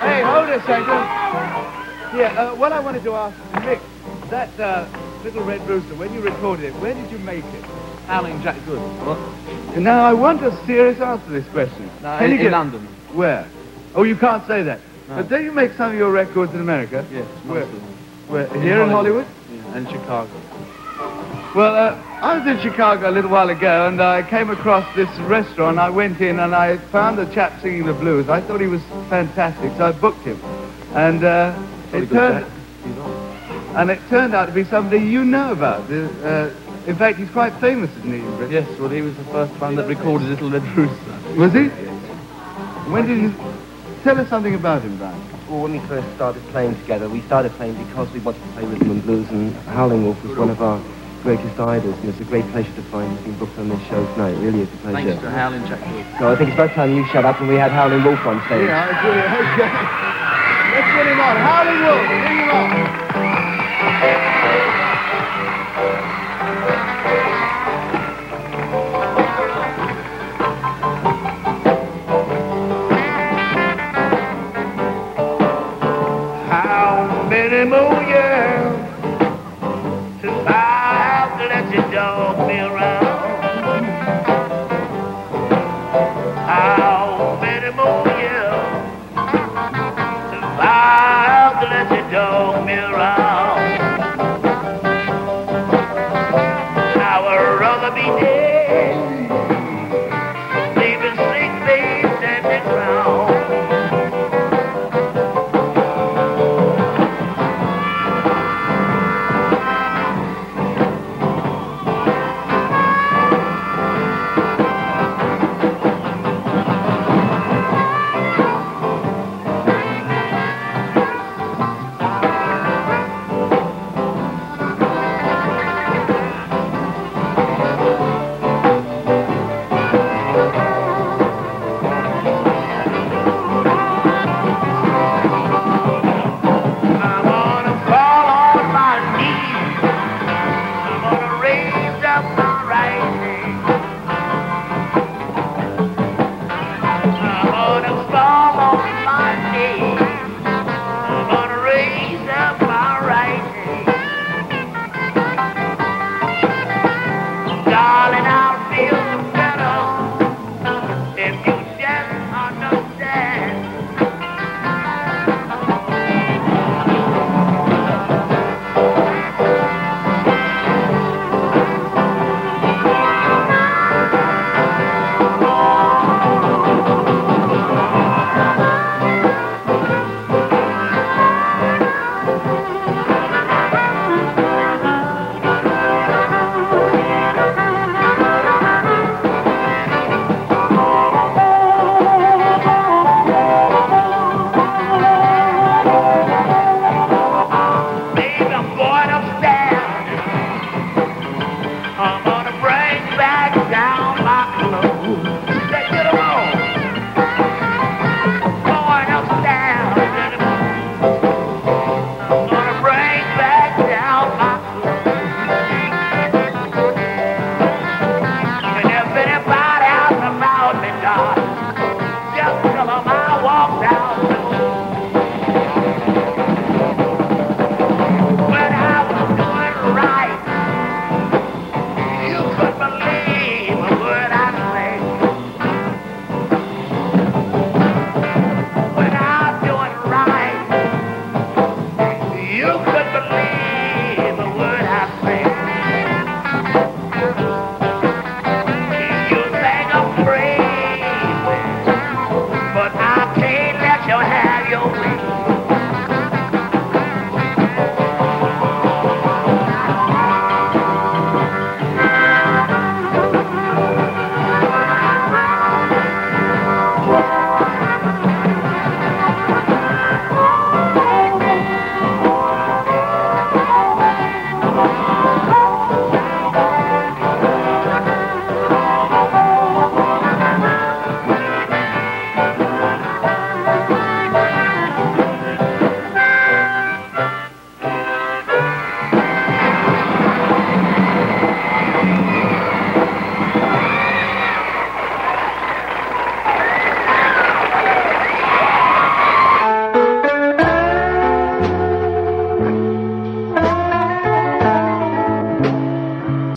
Hey, hold a second. Yeah, uh, what I wanted to ask, Mick, that uh, Little Red Rooster, when you recorded it, where did you make it? Howling Jack Good. What? Now, I want a serious answer to this question. No, in, you in London. Where? Oh, you can't say that. No. But don't you make some of your records in America? Yes, Where? mostly. Where? Here in Hollywood? Yeah, and Chicago. Well, uh, I was in Chicago a little while ago, and I came across this restaurant. I went in, and I found a chap singing the blues. I thought he was fantastic, so I booked him. And uh, it turned, Jack. He's on. and it turned out to be somebody you know about. Uh, in fact, he's quite famous, isn't he? in Britain? Yes, well, he was the first one that recorded Little Red Rooster. Was he? When did you tell us something about him, Brian? Well, when we first started playing together, we started playing because we wanted to play rhythm and blues, and Howling Wolf was one of our greatest idols, and it's a great pleasure to find you being booked on this show tonight. It really is a pleasure. Thanks to Howling Jack Good. So I think it's about time you shut up and we had Howling Wolf on stage. Yeah, I agree. Okay. Let's get him on. Howling Wolf, bring him on.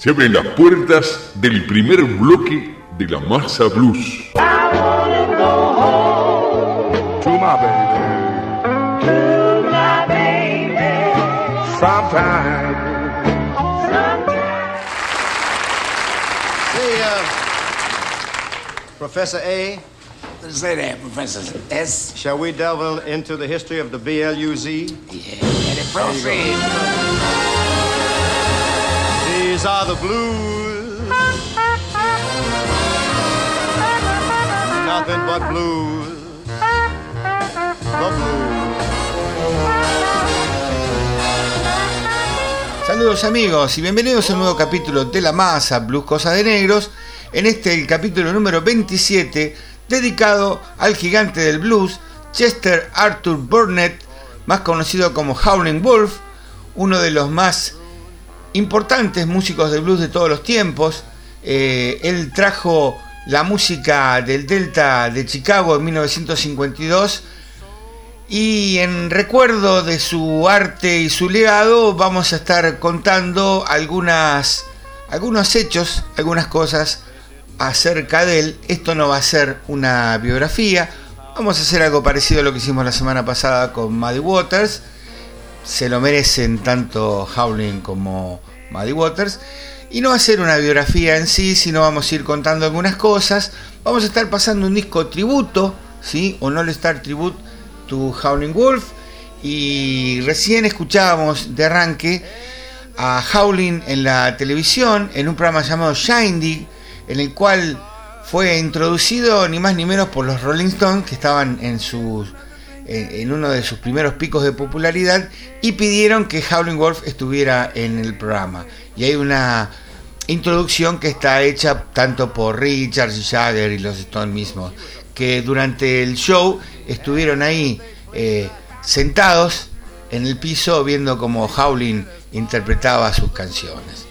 Se abren las puertas del primer bloque de la Masa Blues. To my baby. To my baby. Sometime. Say, uh, Professor A, Say that, Professor S. shall we delve into the history of the BLUZ? Yeah, let it proceed. Nothing but blues. Saludos amigos y bienvenidos a un nuevo capítulo de La Masa, Blues Cosas de Negros. En este el capítulo número 27 dedicado al gigante del blues, Chester Arthur Burnett, más conocido como Howling Wolf, uno de los más importantes músicos de blues de todos los tiempos. Eh, él trajo la música del Delta de Chicago en 1952 y en recuerdo de su arte y su legado vamos a estar contando algunas, algunos hechos, algunas cosas acerca de él. Esto no va a ser una biografía, vamos a hacer algo parecido a lo que hicimos la semana pasada con Muddy Waters. Se lo merecen tanto Howling como Muddy Waters. Y no va a ser una biografía en sí, sino vamos a ir contando algunas cosas. Vamos a estar pasando un disco tributo, ¿sí? O no Star Tribute to Howling Wolf. Y recién escuchábamos de arranque a Howling en la televisión, en un programa llamado Shindig, en el cual fue introducido ni más ni menos por los Rolling Stones, que estaban en sus en uno de sus primeros picos de popularidad y pidieron que Howling Wolf estuviera en el programa. Y hay una introducción que está hecha tanto por Richard Jagger y los Stones mismos, que durante el show estuvieron ahí eh, sentados en el piso viendo como Howling interpretaba sus canciones.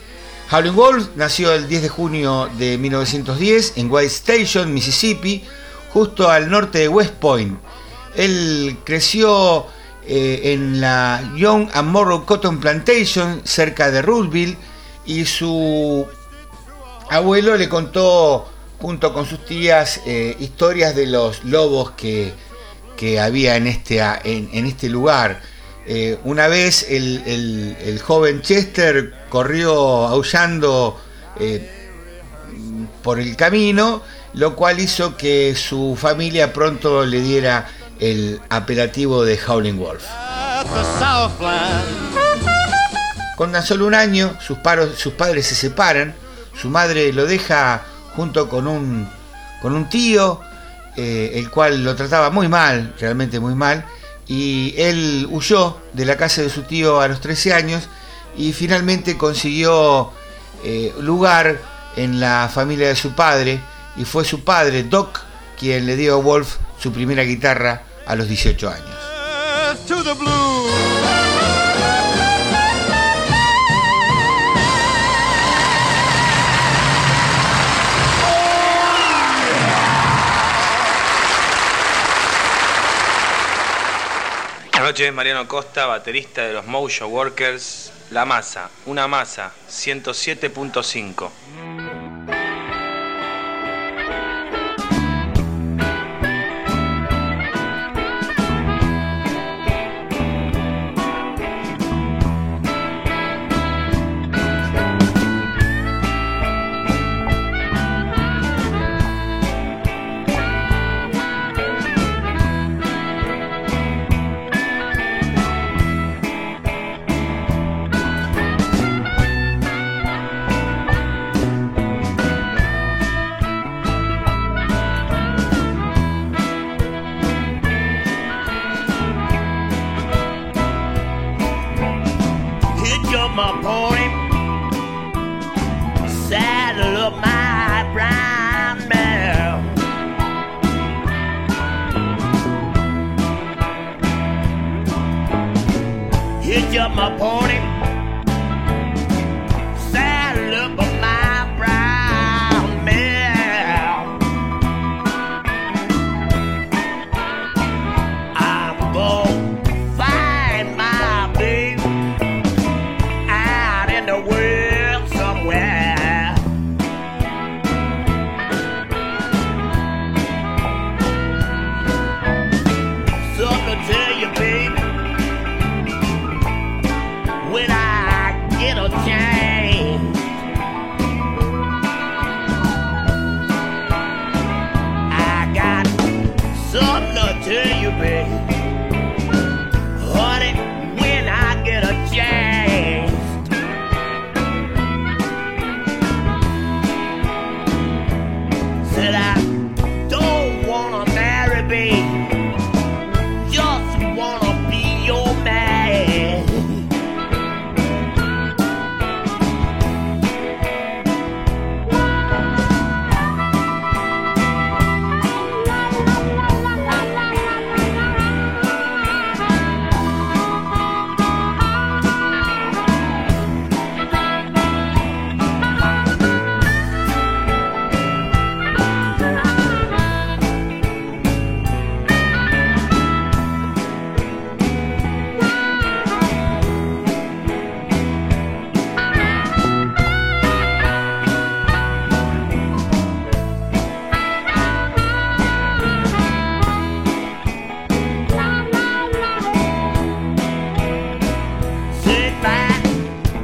Howling Wolf nació el 10 de junio de 1910 en White Station, Mississippi, justo al norte de West Point. Él creció eh, en la Young and Morrow Cotton Plantation, cerca de Ruleville, y su abuelo le contó, junto con sus tías, eh, historias de los lobos que, que había en este, en, este lugar. Eh, una vez el, el, joven Chester corrió aullando por el camino, lo cual hizo que su familia pronto le diera el apelativo de Howling Wolf. Con tan solo un año, sus, paros, sus padres se separan, su madre lo deja junto con un, con un tío, eh, el cual lo trataba muy mal, realmente muy mal, y él huyó de la casa de su tío a los 13 años y finalmente consiguió eh, lugar en la familia de su padre y fue su padre, Doc, quien le dio a Wolf su primera guitarra a los 18 años. Buenas noches, Mariano Costa, baterista de los Mojo Workers. La masa, una masa, 107.5. my pony.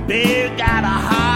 bear got a heart.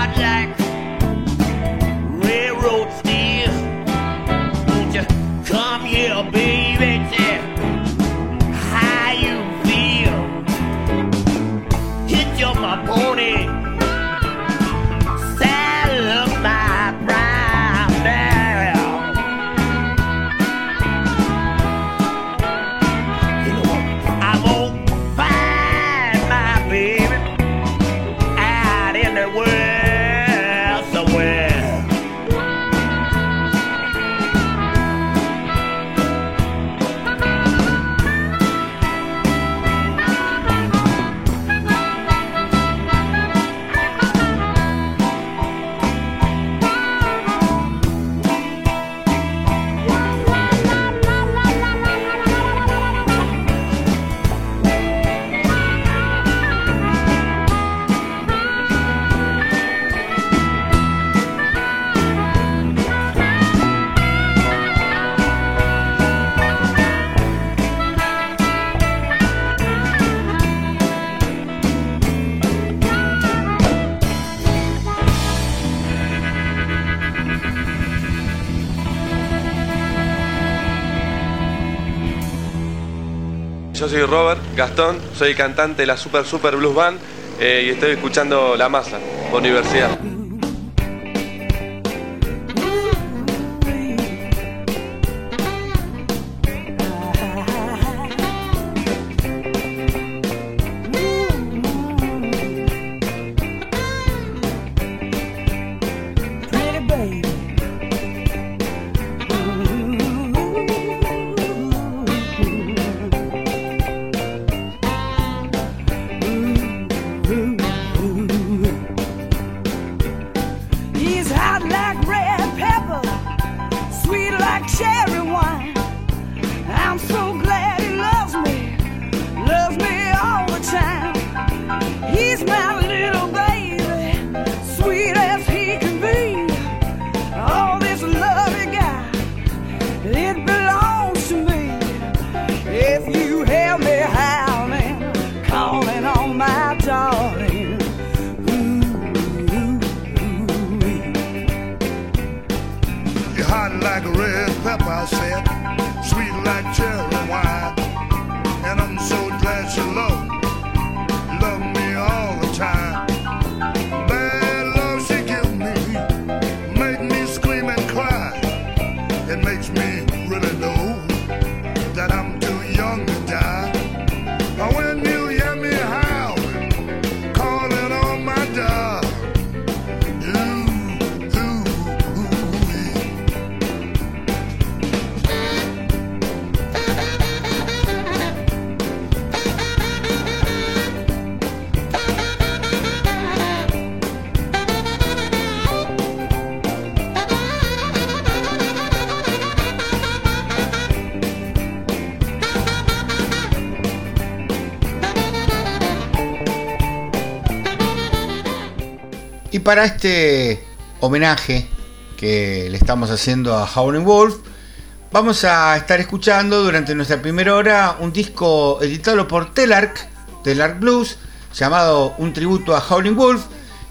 Robert Gastón, soy cantante de la Super Super Blues Band eh, y estoy escuchando La Masa, Universidad. Y para este homenaje que le estamos haciendo a Howlin' Wolf, vamos a estar escuchando durante nuestra primera hora un disco editado por Telarc, Telarc Blues, llamado Un tributo a Howlin' Wolf,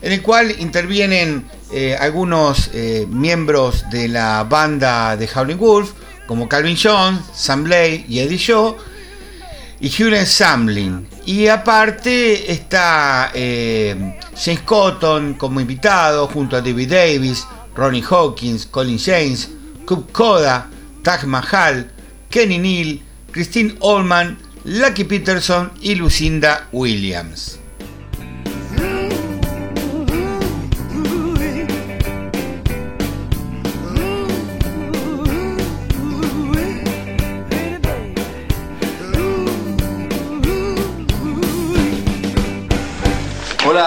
en el cual intervienen eh, algunos eh, miembros de la banda de Howlin' Wolf, como Calvin Jones, Sam Blay y Eddie Shaw, y Hewlett Samlin. Y aparte está eh, James Cotton como invitado, junto a David Davis, Ronnie Hawkins, Colin James, Cub Koda, Taj Mahal, Kenny Neal, Christine Allman, Lucky Peterson y Lucinda Williams.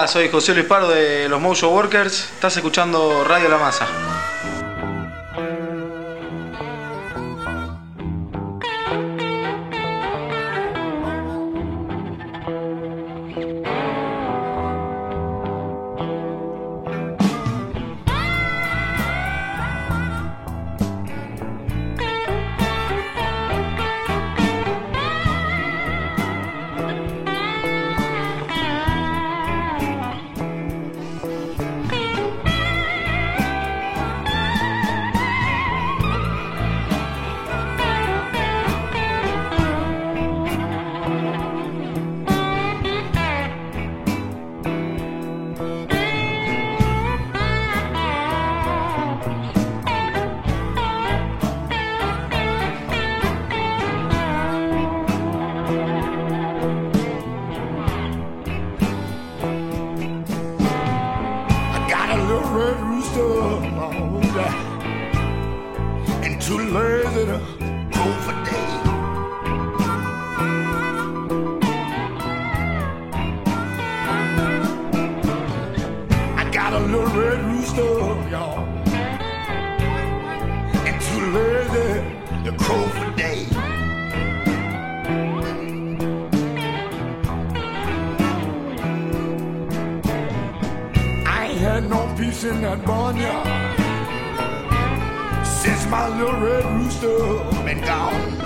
Soy José Luis Pardo de los Mojo Workers. Estás escuchando Radio La Masa. Rooster, y'all, and too lazy to crow for day. I ain't had no peace in that barnyard since my little red rooster been gone.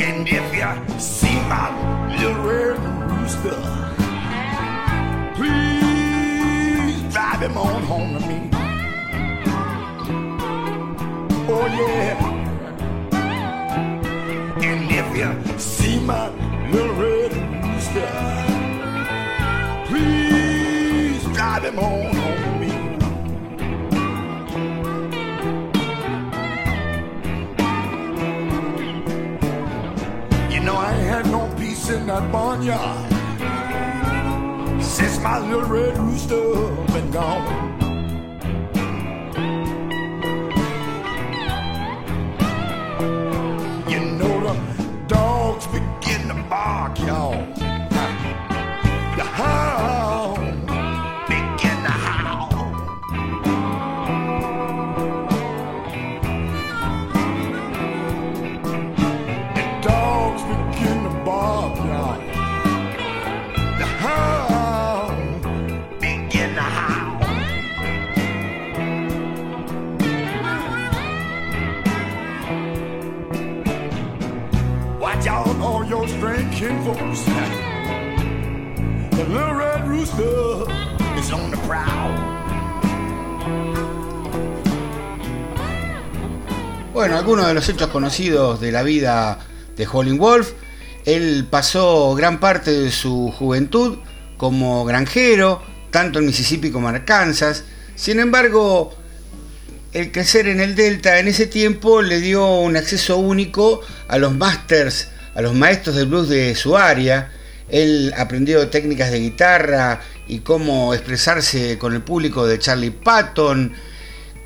And if you see my little red rooster, please drive him on home to me. Oh yeah. And if you see my little red rooster, please drive him on home to me. You know I ain't had no peace in that barnyard my little red rooster been gone. You know the dogs begin to bark, y'all. Bueno, algunos de los hechos conocidos de la vida de Howlin' Wolf. Él pasó gran parte de su juventud como granjero, tanto en Mississippi como en Arkansas. Sin embargo, el crecer en el Delta en ese tiempo le dio un acceso único a los masters, a los maestros del blues de su área. Él aprendió técnicas de guitarra y cómo expresarse con el público de Charlie Patton,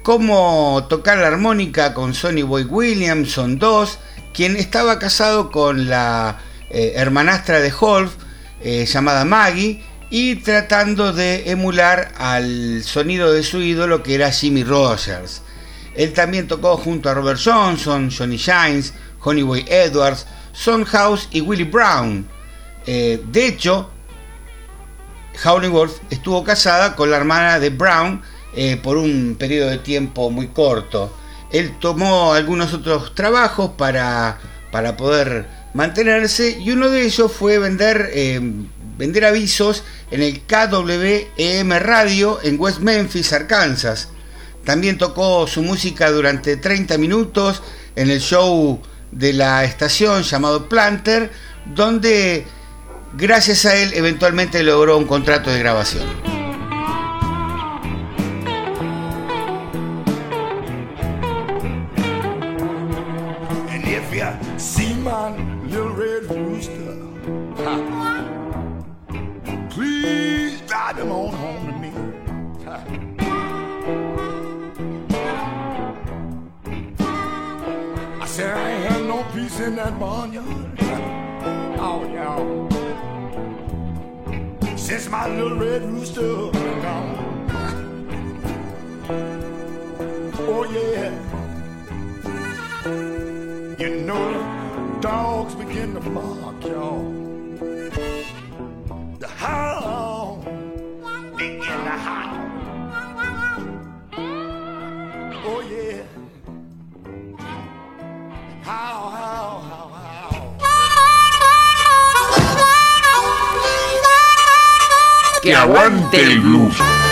cómo tocar la armónica con Sonny Boy Williamson II, quien estaba casado con la eh, hermanastra de Holf, eh, llamada Maggie, y tratando de emular al sonido de su ídolo que era Jimmy Rogers. Él también tocó junto a Robert Johnson, Johnny Shines, Honeyboy Edwards, Son House y Willie Brown. Eh, de hecho, Howlin' Wolf estuvo casada con la hermana de Brown eh, por un periodo de tiempo muy corto. Él tomó algunos otros trabajos para, para poder mantenerse y uno de ellos fue vender, eh, vender avisos en el KWEM Radio en West Memphis, Arkansas. También tocó su música durante 30 minutos en el show de la estación llamado Planter, donde gracias a él eventualmente logró un contrato de grabación. I said I ain't had no peace in that barnyard. Oh, yeah. Since my little red rooster gone. Oh, yeah. You know dogs begin to bark, y'all. Aguante el blues.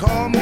Call me